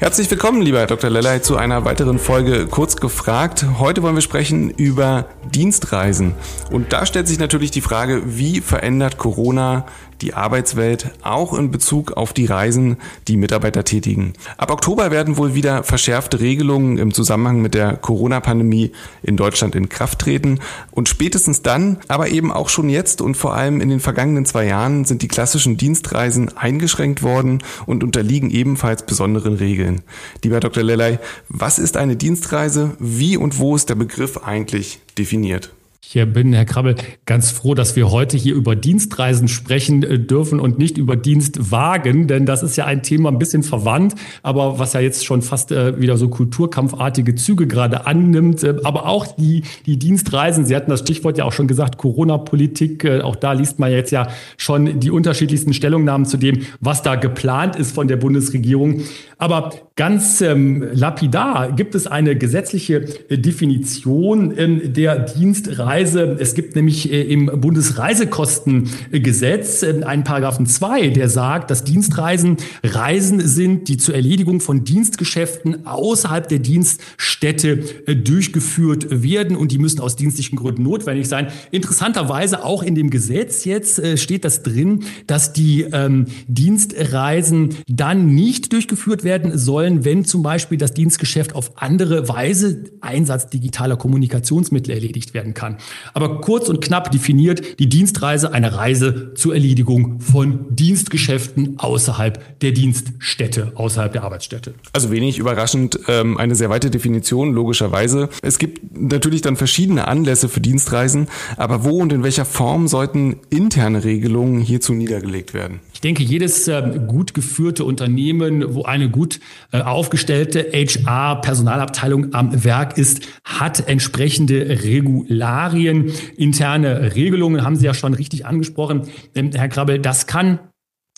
Herzlich willkommen, lieber Dr. Lellay, zu einer weiteren Folge Kurz gefragt. Heute wollen wir sprechen über Dienstreisen. Und da stellt sich natürlich die Frage, wie verändert Corona die Arbeitswelt auch in Bezug auf die Reisen, die Mitarbeiter tätigen. Ab Oktober werden wohl wieder verschärfte Regelungen im Zusammenhang mit der Corona-Pandemie in Deutschland in Kraft treten. Und spätestens dann, aber eben auch schon jetzt und vor allem in den vergangenen zwei Jahren sind die klassischen Dienstreisen eingeschränkt worden und unterliegen ebenfalls besonderen Regeln. Lieber Dr. Lellay, was ist eine Dienstreise? Wie und wo ist der Begriff eigentlich definiert? Ich bin, Herr Krabbel, ganz froh, dass wir heute hier über Dienstreisen sprechen äh, dürfen und nicht über Dienstwagen, denn das ist ja ein Thema ein bisschen verwandt, aber was ja jetzt schon fast äh, wieder so kulturkampfartige Züge gerade annimmt. Äh, aber auch die, die Dienstreisen, Sie hatten das Stichwort ja auch schon gesagt, Corona-Politik, auch da liest man jetzt ja schon die unterschiedlichsten Stellungnahmen zu dem, was da geplant ist von der Bundesregierung. Aber ganz ähm, lapidar gibt es eine gesetzliche Definition ähm, der Dienstreise Reise. Es gibt nämlich äh, im Bundesreisekostengesetz äh, einen Paragraphen 2, der sagt, dass Dienstreisen Reisen sind, die zur Erledigung von Dienstgeschäften außerhalb der Dienststätte äh, durchgeführt werden und die müssen aus dienstlichen Gründen notwendig sein. Interessanterweise auch in dem Gesetz jetzt steht das drin, dass die ähm, Dienstreisen dann nicht durchgeführt werden sollen, wenn zum Beispiel das Dienstgeschäft auf andere Weise Einsatz digitaler Kommunikationsmittel erledigt werden kann. Aber kurz und knapp definiert die Dienstreise eine Reise zur Erledigung von Dienstgeschäften außerhalb der Dienststätte, außerhalb der Arbeitsstätte. Also wenig überraschend, ähm, eine sehr weite Definition, logischerweise. Es gibt natürlich dann verschiedene Anlässe für Dienstreisen, aber wo und in welcher Form sollten interne Regelungen hierzu niedergelegt werden? Ich denke, jedes äh, gut geführte Unternehmen, wo eine gut äh, aufgestellte HR-Personalabteilung am Werk ist, hat entsprechende Regularien, interne Regelungen, haben Sie ja schon richtig angesprochen, ähm, Herr Krabbel. Das kann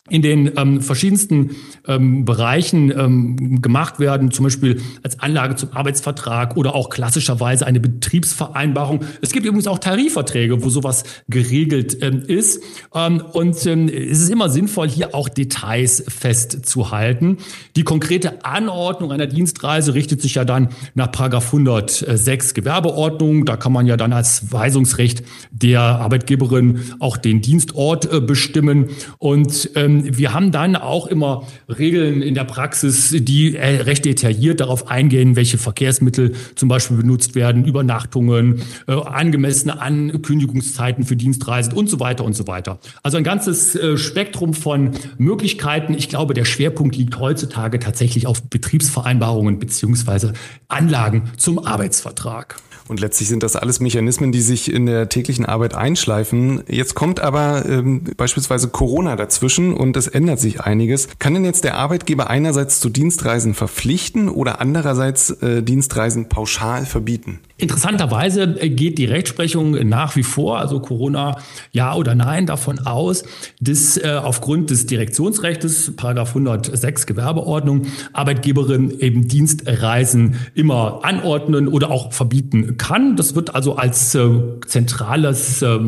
in den ähm, verschiedensten ähm, Bereichen ähm, gemacht werden, zum Beispiel als Anlage zum Arbeitsvertrag oder auch klassischerweise eine Betriebsvereinbarung. Es gibt übrigens auch Tarifverträge, wo sowas geregelt ähm, ist. Ähm, und ähm, es ist immer sinnvoll, hier auch Details festzuhalten. Die konkrete Anordnung einer Dienstreise richtet sich ja dann nach Paragraph 106 Gewerbeordnung. Da kann man ja dann als Weisungsrecht der Arbeitgeberin auch den Dienstort äh, bestimmen. Und ähm, wir haben dann auch immer Regeln in der Praxis, die äh, recht detailliert darauf eingehen, welche Verkehrsmittel zum Beispiel benutzt werden, Übernachtungen, äh, angemessene Ankündigungszeiten für Dienstreisen und so weiter und so weiter. Also ein ganzes äh, Spektrum von Möglichkeiten. Ich glaube, der Schwerpunkt liegt heutzutage tatsächlich auf Betriebsvereinbarungen beziehungsweise Anlagen zum Arbeitsvertrag. Und letztlich sind das alles Mechanismen, die sich in der täglichen Arbeit einschleifen. Jetzt kommt aber ähm, beispielsweise Corona dazwischen und es ändert sich einiges. Kann denn jetzt der Arbeitgeber einerseits zu Dienstreisen verpflichten oder andererseits äh, Dienstreisen pauschal verbieten? Interessanterweise geht die Rechtsprechung nach wie vor, also Corona ja oder nein, davon aus, dass äh, aufgrund des Direktionsrechts, Paragraph 106 Gewerbeordnung, Arbeitgeberin eben Dienstreisen immer anordnen oder auch verbieten kann. Das wird also als äh, zentrales, äh,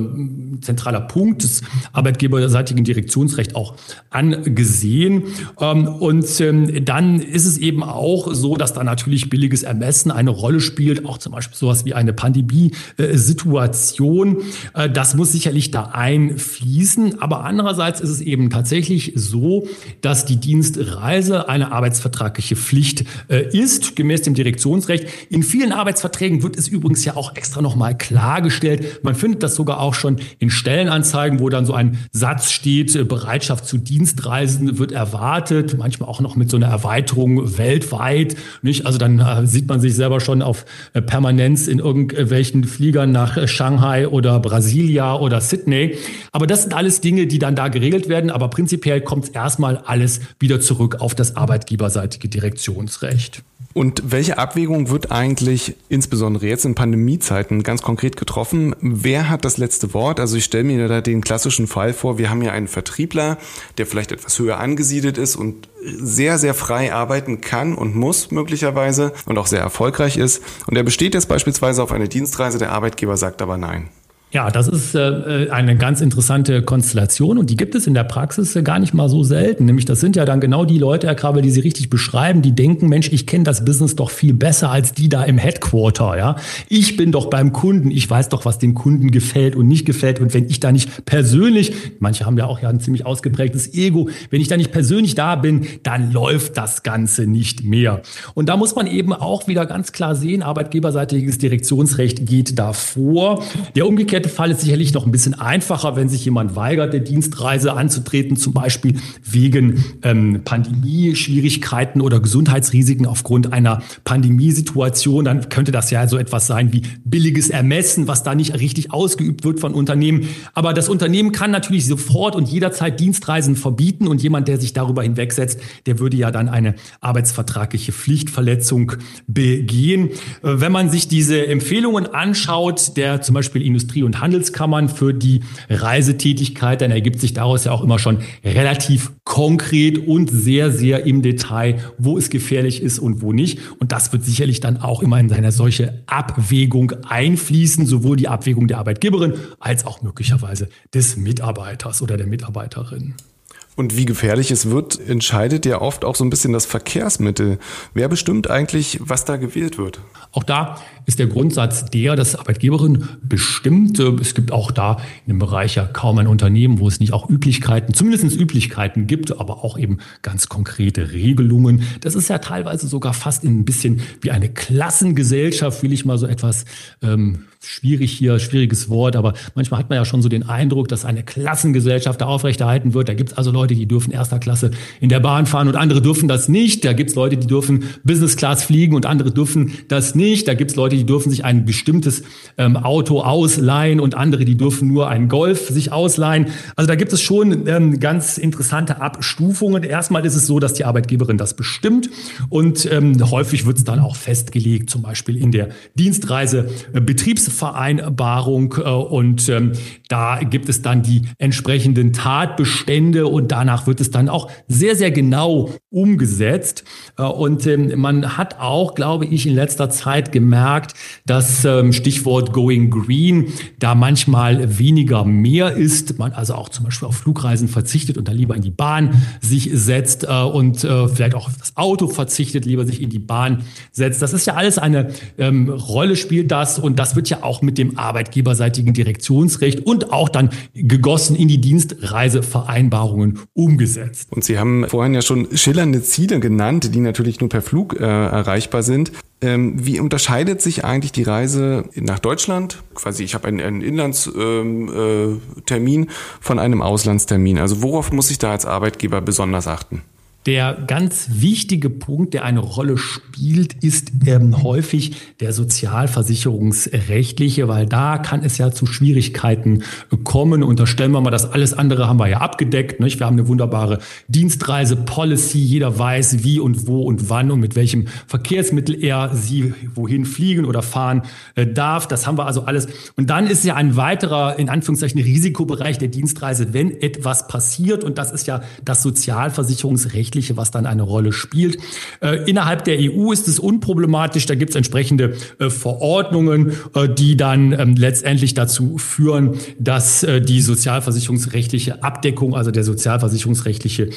zentraler Punkt des arbeitgeberseitigen Direktionsrechts auch angesehen. Ähm, und ähm, dann ist es eben auch so, dass da natürlich billiges Ermessen eine Rolle spielt, auch zum Beispiel sowas wie eine Pandemie-Situation. Äh, das muss sicherlich da einfließen. Aber andererseits ist es eben tatsächlich so, dass die Dienstreise eine arbeitsvertragliche Pflicht äh, ist, gemäß dem Direktionsrecht. In vielen Arbeitsverträgen wird es übrigens ja auch extra nochmal klargestellt. Man findet das sogar auch schon in Stellenanzeigen, wo dann so ein Satz steht, äh, Bereitschaft zu Dienstreisen wird erwartet, manchmal auch noch mit so einer Erweiterung weltweit. Nicht? Also dann sieht man sich selber schon auf permanent Events in irgendwelchen Fliegern nach Shanghai oder Brasilia oder Sydney. Aber das sind alles Dinge, die dann da geregelt werden. Aber prinzipiell kommt es erstmal alles wieder zurück auf das arbeitgeberseitige Direktionsrecht. Und welche Abwägung wird eigentlich insbesondere jetzt in Pandemiezeiten ganz konkret getroffen? Wer hat das letzte Wort? Also ich stelle mir da den klassischen Fall vor, wir haben ja einen Vertriebler, der vielleicht etwas höher angesiedelt ist und sehr, sehr frei arbeiten kann und muss möglicherweise und auch sehr erfolgreich ist. Und er besteht jetzt beispielsweise auf eine Dienstreise, der Arbeitgeber sagt aber nein. Ja, das ist äh, eine ganz interessante Konstellation und die gibt es in der Praxis äh, gar nicht mal so selten. Nämlich das sind ja dann genau die Leute, Herr Krabbe, die Sie richtig beschreiben, die denken, Mensch, ich kenne das Business doch viel besser als die da im Headquarter. Ja, ich bin doch beim Kunden, ich weiß doch, was dem Kunden gefällt und nicht gefällt. Und wenn ich da nicht persönlich, manche haben ja auch ja ein ziemlich ausgeprägtes Ego, wenn ich da nicht persönlich da bin, dann läuft das Ganze nicht mehr. Und da muss man eben auch wieder ganz klar sehen, arbeitgeberseitiges Direktionsrecht geht da vor. Der umgekehrte Fall ist sicherlich noch ein bisschen einfacher, wenn sich jemand weigert, der Dienstreise anzutreten, zum Beispiel wegen ähm, Pandemie-Schwierigkeiten oder Gesundheitsrisiken aufgrund einer Pandemiesituation. Dann könnte das ja so etwas sein wie billiges Ermessen, was da nicht richtig ausgeübt wird von Unternehmen. Aber das Unternehmen kann natürlich sofort und jederzeit Dienstreisen verbieten und jemand, der sich darüber hinwegsetzt, der würde ja dann eine arbeitsvertragliche Pflichtverletzung begehen. Äh, wenn man sich diese Empfehlungen anschaut, der zum Beispiel Industrie- und und Handelskammern für die Reisetätigkeit, dann ergibt sich daraus ja auch immer schon relativ konkret und sehr, sehr im Detail, wo es gefährlich ist und wo nicht. Und das wird sicherlich dann auch immer in eine solche Abwägung einfließen, sowohl die Abwägung der Arbeitgeberin als auch möglicherweise des Mitarbeiters oder der Mitarbeiterin. Und wie gefährlich es wird, entscheidet ja oft auch so ein bisschen das Verkehrsmittel. Wer bestimmt eigentlich, was da gewählt wird? Auch da ist der Grundsatz der, dass Arbeitgeberin bestimmt. Es gibt auch da in dem Bereich ja kaum ein Unternehmen, wo es nicht auch Üblichkeiten, zumindest Üblichkeiten gibt, aber auch eben ganz konkrete Regelungen. Das ist ja teilweise sogar fast ein bisschen wie eine Klassengesellschaft, will ich mal so etwas ähm, schwierig hier, schwieriges Wort, aber manchmal hat man ja schon so den Eindruck, dass eine Klassengesellschaft da aufrechterhalten wird. Da gibt es also Leute, die dürfen erster Klasse in der Bahn fahren und andere dürfen das nicht. Da gibt es Leute, die dürfen Business Class fliegen und andere dürfen das nicht. Da gibt es Leute, die dürfen sich ein bestimmtes ähm, Auto ausleihen und andere, die dürfen nur einen Golf sich ausleihen. Also da gibt es schon ähm, ganz interessante Abstufungen. Erstmal ist es so, dass die Arbeitgeberin das bestimmt und ähm, häufig wird es dann auch festgelegt, zum Beispiel in der Dienstreise äh, Betriebs Vereinbarung äh, und ähm, da gibt es dann die entsprechenden Tatbestände und danach wird es dann auch sehr, sehr genau umgesetzt. Äh, und ähm, man hat auch, glaube ich, in letzter Zeit gemerkt, dass ähm, Stichwort Going Green da manchmal weniger mehr ist. Man also auch zum Beispiel auf Flugreisen verzichtet und da lieber in die Bahn sich setzt äh, und vielleicht auch auf das Auto verzichtet, lieber sich in die Bahn setzt. Das ist ja alles eine ähm, Rolle spielt das und das wird ja auch mit dem arbeitgeberseitigen Direktionsrecht und auch dann gegossen in die Dienstreisevereinbarungen umgesetzt. Und Sie haben vorhin ja schon schillernde Ziele genannt, die natürlich nur per Flug äh, erreichbar sind. Ähm, wie unterscheidet sich eigentlich die Reise nach Deutschland? Quasi, ich habe einen, einen Inlandstermin ähm, äh, von einem Auslandstermin. Also worauf muss ich da als Arbeitgeber besonders achten? Der ganz wichtige Punkt, der eine Rolle spielt, ist ähm, häufig der sozialversicherungsrechtliche, weil da kann es ja zu Schwierigkeiten kommen. Unterstellen wir mal, das alles andere haben wir ja abgedeckt. Nicht? Wir haben eine wunderbare Dienstreise-Policy. Jeder weiß, wie und wo und wann und mit welchem Verkehrsmittel er sie wohin fliegen oder fahren äh, darf. Das haben wir also alles. Und dann ist ja ein weiterer, in Anführungszeichen, Risikobereich der Dienstreise, wenn etwas passiert. Und das ist ja das Sozialversicherungsrecht Rechtliche, was dann eine Rolle spielt. Äh, innerhalb der EU ist es unproblematisch. Da gibt es entsprechende äh, Verordnungen, äh, die dann ähm, letztendlich dazu führen, dass die sozialversicherungsrechtliche Abdeckung, also der sozialversicherungsrechtliche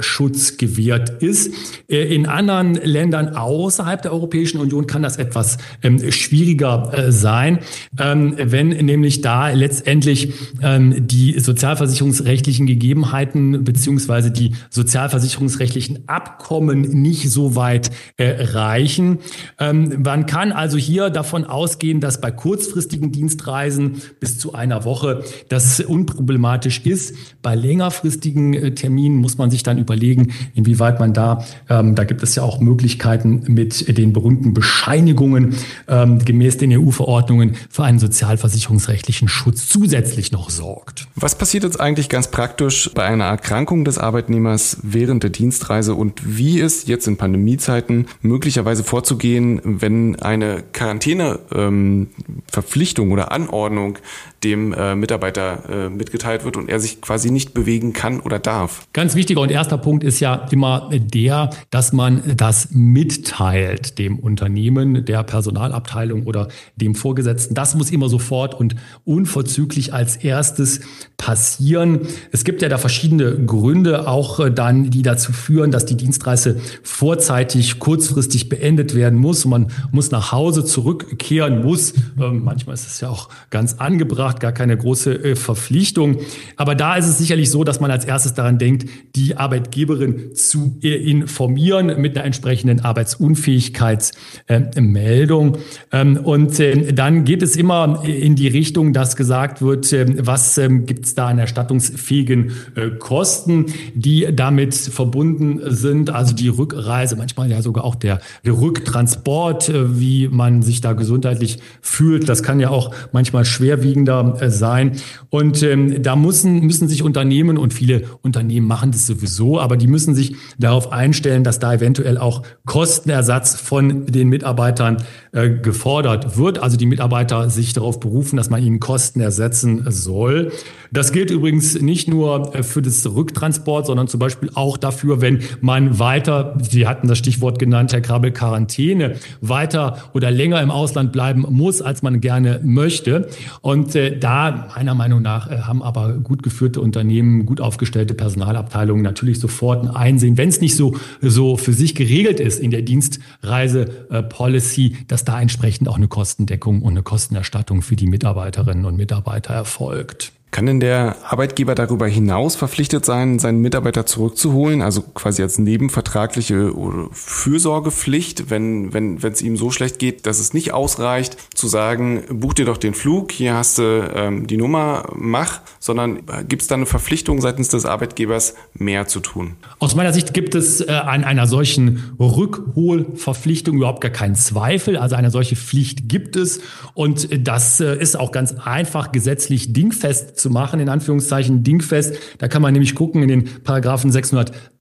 Schutz gewährt ist. In anderen Ländern außerhalb der Europäischen Union kann das etwas ähm, schwieriger sein, ähm, wenn nämlich da letztendlich die sozialversicherungsrechtlichen Gegebenheiten beziehungsweise die Sozialversicherungs verfassungsrechtlichen Abkommen nicht so weit äh, reichen. Ähm, man kann also hier davon ausgehen, dass bei kurzfristigen Dienstreisen bis zu einer Woche das unproblematisch ist. Bei längerfristigen äh, Terminen muss man sich dann überlegen, inwieweit man da, ähm, da gibt es ja auch Möglichkeiten mit den berühmten Bescheinigungen ähm, gemäß den EU-Verordnungen für einen sozialversicherungsrechtlichen Schutz zusätzlich noch sorgt. Was passiert jetzt eigentlich ganz praktisch bei einer Erkrankung des Arbeitnehmers während der Dienstreise? Dienstreise und wie ist jetzt in Pandemiezeiten möglicherweise vorzugehen, wenn eine Quarantäneverpflichtung ähm, oder Anordnung dem äh, Mitarbeiter äh, mitgeteilt wird und er sich quasi nicht bewegen kann oder darf. Ganz wichtiger und erster Punkt ist ja immer der, dass man das mitteilt dem Unternehmen, der Personalabteilung oder dem Vorgesetzten. Das muss immer sofort und unverzüglich als erstes passieren. Es gibt ja da verschiedene Gründe auch äh, dann, die dazu führen, dass die Dienstreise vorzeitig, kurzfristig beendet werden muss. Man muss nach Hause zurückkehren muss. Ähm, manchmal ist es ja auch ganz angebracht, gar keine große äh, Verpflichtung. Aber da ist es sicherlich so, dass man als erstes daran denkt, die Arbeitgeberin zu äh, informieren mit einer entsprechenden Arbeitsunfähigkeitsmeldung. Ähm, und dann geht es immer in die Richtung, dass gesagt wird, was gibt es da an erstattungsfähigen äh, Kosten, die damit verbunden sind. Also die Rückreise, manchmal ja sogar auch der, der Rücktransport, äh, wie man sich da gesundheitlich fühlt. Das kann ja auch manchmal schwerwiegender äh, sein. Und ähm, da müssen, müssen sich Unternehmen und viele Unternehmen machen das sowieso, aber die müssen sich darauf einstellen, dass da eventuell auch Kostenersatz von den Mitarbeitern äh, gefordert wird. Also die Mitarbeiter sich darauf berufen, dass man ihnen Kosten ersetzen soll. Das gilt übrigens nicht nur äh, für das Rücktransport, sondern zum Beispiel auch dafür, wenn man weiter, Sie hatten das Stichwort genannt, Herr Krabbel, Quarantäne, weiter oder länger im Ausland bleiben muss, als man gerne möchte. Und äh, da, meiner Meinung nach, äh, haben aber gut geführte Unternehmen, gut aufgestellte Personalabteilungen natürlich sofort ein Einsehen, wenn es nicht so, so für sich geregelt ist in der Dienstreise-Policy, dass da entsprechend auch eine Kostendeckung und eine Kostenerstattung für die Mitarbeiterinnen und Mitarbeiter erfolgt. Kann denn der Arbeitgeber darüber hinaus verpflichtet sein, seinen Mitarbeiter zurückzuholen, also quasi als nebenvertragliche Fürsorgepflicht, wenn wenn wenn es ihm so schlecht geht, dass es nicht ausreicht, zu sagen, buch dir doch den Flug, hier hast du ähm, die Nummer, mach, sondern gibt es da eine Verpflichtung seitens des Arbeitgebers, mehr zu tun? Aus meiner Sicht gibt es äh, an einer solchen Rückholverpflichtung überhaupt gar keinen Zweifel. Also eine solche Pflicht gibt es und das äh, ist auch ganz einfach gesetzlich dingfest zu machen, in Anführungszeichen dingfest. Da kann man nämlich gucken in den Paragraphen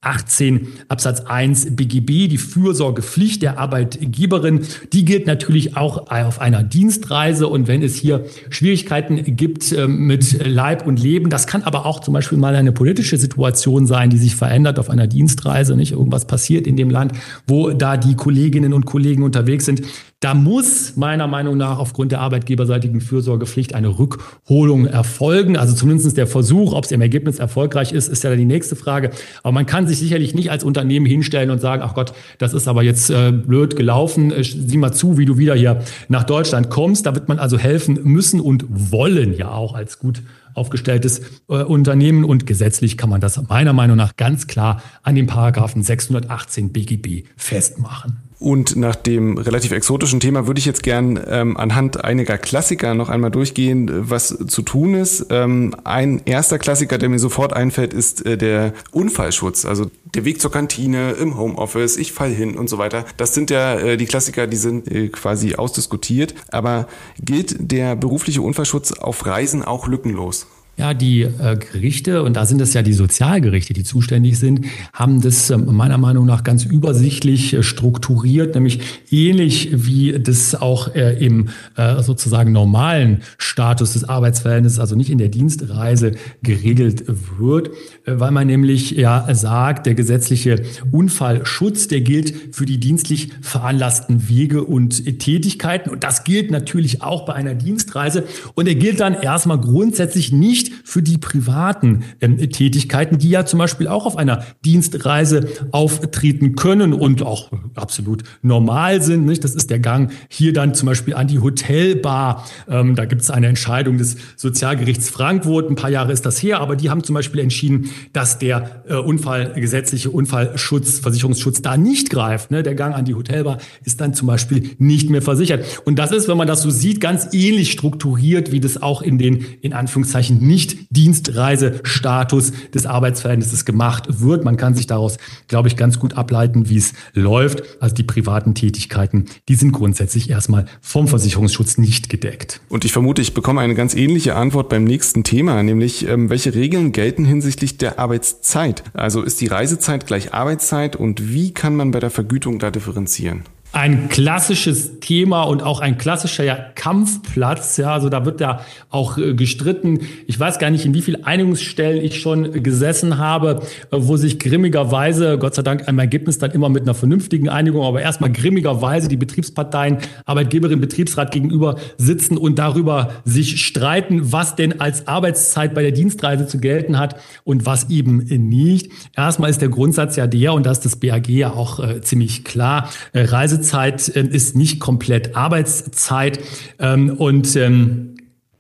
618 Absatz 1 BGB, die Fürsorgepflicht der Arbeitgeberin. Die gilt natürlich auch auf einer Dienstreise. Und wenn es hier Schwierigkeiten gibt äh, mit Leib und Leben, das kann aber auch zum Beispiel mal eine politische Situation sein, die sich verändert auf einer Dienstreise, nicht irgendwas passiert in dem Land, wo da die Kolleginnen und Kollegen unterwegs sind, da muss meiner Meinung nach aufgrund der arbeitgeberseitigen Fürsorgepflicht eine Rückholung erfolgen. Also zumindest der Versuch, ob es im Ergebnis erfolgreich ist, ist ja die nächste Frage. Aber man kann sich sicherlich nicht als Unternehmen hinstellen und sagen, ach Gott, das ist aber jetzt äh, blöd gelaufen. Äh, sieh mal zu, wie du wieder hier nach Deutschland kommst. Da wird man also helfen müssen und wollen ja auch als gut aufgestelltes äh, Unternehmen und gesetzlich kann man das meiner Meinung nach ganz klar an den Paragraphen 618 BGB festmachen. Und nach dem relativ exotischen Thema würde ich jetzt gern ähm, anhand einiger Klassiker noch einmal durchgehen, was zu tun ist. Ähm, ein erster Klassiker, der mir sofort einfällt, ist äh, der Unfallschutz. Also der Weg zur Kantine im Homeoffice, ich fall hin und so weiter. Das sind ja äh, die Klassiker, die sind äh, quasi ausdiskutiert. Aber gilt der berufliche Unfallschutz auf Reisen auch lückenlos? Ja, die äh, Gerichte, und da sind es ja die Sozialgerichte, die zuständig sind, haben das äh, meiner Meinung nach ganz übersichtlich äh, strukturiert, nämlich ähnlich wie das auch äh, im äh, sozusagen normalen Status des Arbeitsverhältnisses, also nicht in der Dienstreise geregelt wird, äh, weil man nämlich ja sagt, der gesetzliche Unfallschutz, der gilt für die dienstlich veranlassten Wege und Tätigkeiten. Und das gilt natürlich auch bei einer Dienstreise. Und er gilt dann erstmal grundsätzlich nicht nicht für die privaten ähm, Tätigkeiten, die ja zum Beispiel auch auf einer Dienstreise auftreten können und auch absolut normal sind. Nicht? Das ist der Gang hier dann zum Beispiel an die Hotelbar. Ähm, da gibt es eine Entscheidung des Sozialgerichts Frankfurt. Ein paar Jahre ist das her, aber die haben zum Beispiel entschieden, dass der äh, Unfall, gesetzliche Unfallschutz, Versicherungsschutz da nicht greift. Ne? Der Gang an die Hotelbar ist dann zum Beispiel nicht mehr versichert. Und das ist, wenn man das so sieht, ganz ähnlich strukturiert, wie das auch in den in Anführungszeichen nicht Nicht-Dienstreisestatus des Arbeitsverhältnisses gemacht wird. Man kann sich daraus, glaube ich, ganz gut ableiten, wie es läuft. Also die privaten Tätigkeiten, die sind grundsätzlich erstmal vom Versicherungsschutz nicht gedeckt. Und ich vermute, ich bekomme eine ganz ähnliche Antwort beim nächsten Thema, nämlich ähm, welche Regeln gelten hinsichtlich der Arbeitszeit? Also ist die Reisezeit gleich Arbeitszeit und wie kann man bei der Vergütung da differenzieren? Ein klassisches Thema und auch ein klassischer ja, Kampfplatz. Ja, also da wird ja auch äh, gestritten. Ich weiß gar nicht, in wie vielen Einigungsstellen ich schon gesessen habe, äh, wo sich grimmigerweise, Gott sei Dank, ein Ergebnis dann immer mit einer vernünftigen Einigung, aber erstmal grimmigerweise die Betriebsparteien, Arbeitgeberin, Betriebsrat gegenüber sitzen und darüber sich streiten, was denn als Arbeitszeit bei der Dienstreise zu gelten hat und was eben nicht. Erstmal ist der Grundsatz ja der, und da ist das BAG ja auch äh, ziemlich klar, äh, Reise Reisezeit äh, ist nicht komplett Arbeitszeit. Ähm, und ähm,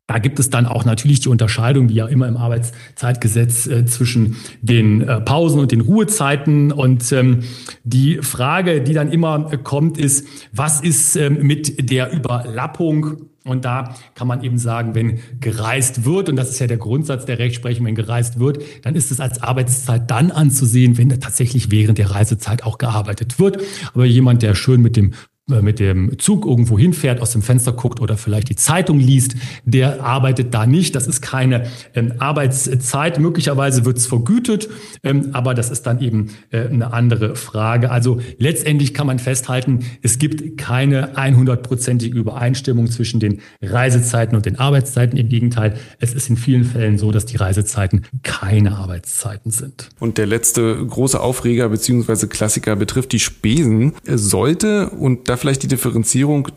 da gibt es dann auch natürlich die Unterscheidung, wie ja immer im Arbeitszeitgesetz, äh, zwischen den äh, Pausen und den Ruhezeiten. Und ähm, die Frage, die dann immer kommt, ist, was ist ähm, mit der Überlappung? Und da kann man eben sagen, wenn gereist wird, und das ist ja der Grundsatz der Rechtsprechung, wenn gereist wird, dann ist es als Arbeitszeit dann anzusehen, wenn tatsächlich während der Reisezeit auch gearbeitet wird. Aber jemand, der schön mit dem äh, mit dem Zug irgendwo hinfährt, aus dem Fenster guckt oder vielleicht die Zeitung liest, der arbeitet da nicht. Das ist keine ähm, Arbeitszeit. Möglicherweise wird es vergütet, ähm, aber das ist dann eben äh, eine andere Frage. Also letztendlich kann man festhalten, es gibt keine 100-prozentige Übereinstimmung zwischen den Reisezeiten und den Arbeitszeiten. Im Gegenteil, es ist in vielen Fällen so, dass die Reisezeiten keine Arbeitszeiten sind. Und der letzte große Aufreger bzw. Klassiker betrifft die Spesen. Sollte und vielleicht die Differenzierung,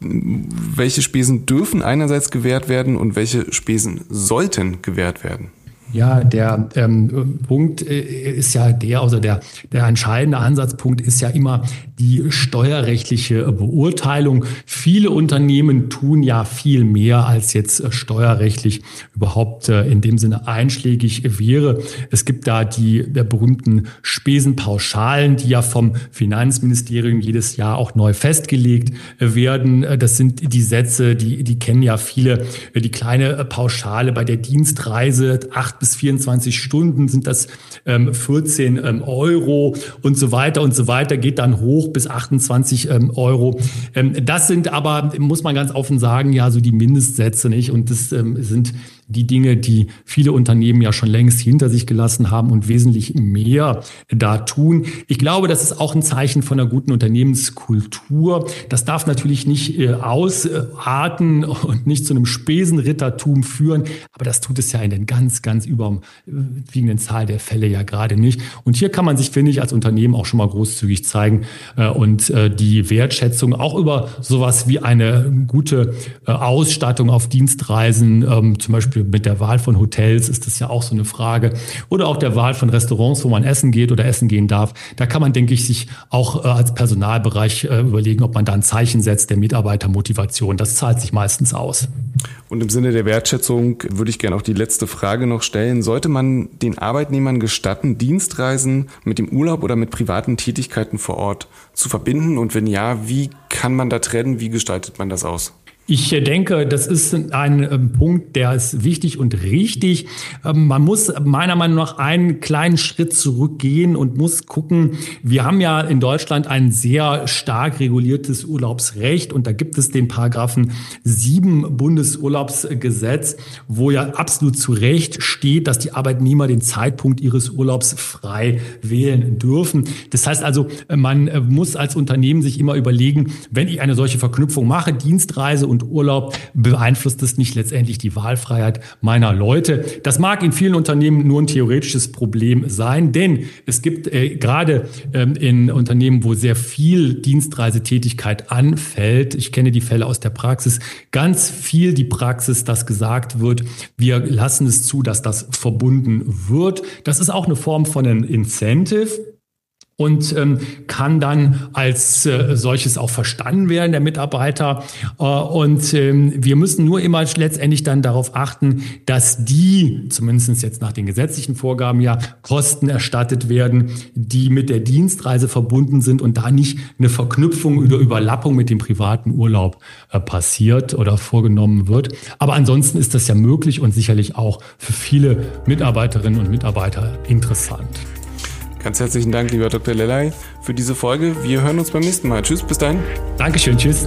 welche Spesen dürfen einerseits gewährt werden und welche Spesen sollten gewährt werden? Ja, der ähm, Punkt äh, ist ja der, also der, der entscheidende Ansatzpunkt ist ja immer die steuerrechtliche Beurteilung. Viele Unternehmen tun ja viel mehr, als jetzt äh, steuerrechtlich überhaupt äh, in dem Sinne einschlägig wäre. Es gibt da die der berühmten Spesenpauschalen, die ja vom Finanzministerium jedes Jahr auch neu festgelegt werden. Das sind die Sätze, die, die kennen ja viele. Die kleine Pauschale bei der Dienstreise, acht bis 24 Stunden sind das ähm, 14 ähm, Euro und so weiter und so weiter, geht dann hoch bis 28 ähm, Euro. Ähm, das sind aber, muss man ganz offen sagen, ja so die Mindestsätze nicht und das ähm, sind die Dinge, die viele Unternehmen ja schon längst hinter sich gelassen haben und wesentlich mehr da tun. Ich glaube, das ist auch ein Zeichen von einer guten Unternehmenskultur. Das darf natürlich nicht äh, ausarten und nicht zu einem Spesenrittertum führen, aber das tut es ja in den ganz, ganz überwiegenden Zahl der Fälle ja gerade nicht. Und hier kann man sich, finde ich, als Unternehmen auch schon mal großzügig zeigen äh, und äh, die Wertschätzung auch über sowas wie eine gute Ausstattung auf Dienstreisen, ähm, zum Beispiel Beispiel mit der Wahl von Hotels ist das ja auch so eine Frage. Oder auch der Wahl von Restaurants, wo man essen geht oder essen gehen darf. Da kann man, denke ich, sich auch äh, als Personalbereich äh, überlegen, ob man da ein Zeichen setzt der Mitarbeitermotivation. Das zahlt sich meistens aus. Und im Sinne der Wertschätzung würde ich gerne auch die letzte Frage noch stellen. Sollte man den Arbeitnehmern gestatten, Dienstreisen mit dem Urlaub oder mit privaten Tätigkeiten vor Ort zu verbinden? Und wenn ja, wie kann man da trennen? Wie gestaltet man das aus? Ich denke, das ist ein ähm, Punkt, der ist wichtig und richtig. Ähm, man muss meiner Meinung nach einen kleinen Schritt zurückgehen und muss gucken, wir haben ja in Deutschland ein sehr stark reguliertes Urlaubsrecht und da gibt es den Paragraphen 7 Bundesurlaubsgesetz, wo ja absolut zu Recht steht, dass die Arbeitnehmer den Zeitpunkt ihres Urlaubs frei wählen dürfen. Das heißt also, man äh, muss als Unternehmen sich immer überlegen, wenn ich eine solche Verknüpfung mache, Dienstreise und und Urlaub, beeinflusst es nicht letztendlich die Wahlfreiheit meiner Leute. Das mag in vielen Unternehmen nur ein theoretisches Problem sein, denn es gibt äh, gerade ähm, in Unternehmen, wo sehr viel Dienstreisetätigkeit anfällt, ich kenne die Fälle aus der Praxis, ganz viel die Praxis, dass gesagt wird, wir lassen es zu, dass das verbunden wird. Das ist auch eine Form von einem Incentive und ähm, kann dann als äh, solches auch verstanden werden, der Mitarbeiter. Äh, und ähm, wir müssen nur immer letztendlich dann darauf achten, dass die, zumindest jetzt nach den gesetzlichen Vorgaben ja, Kosten erstattet werden, die mit der Dienstreise verbunden sind und da nicht eine Verknüpfung oder Überlappung mit dem privaten Urlaub äh, passiert oder vorgenommen wird. Aber ansonsten ist das ja möglich und sicherlich auch für viele Mitarbeiterinnen und Mitarbeiter interessant. Ganz herzlichen Dank, lieber Dr. Lelay, für diese Folge. Wir hören uns beim nächsten Mal. Tschüss, bis dahin. Dankeschön, tschüss.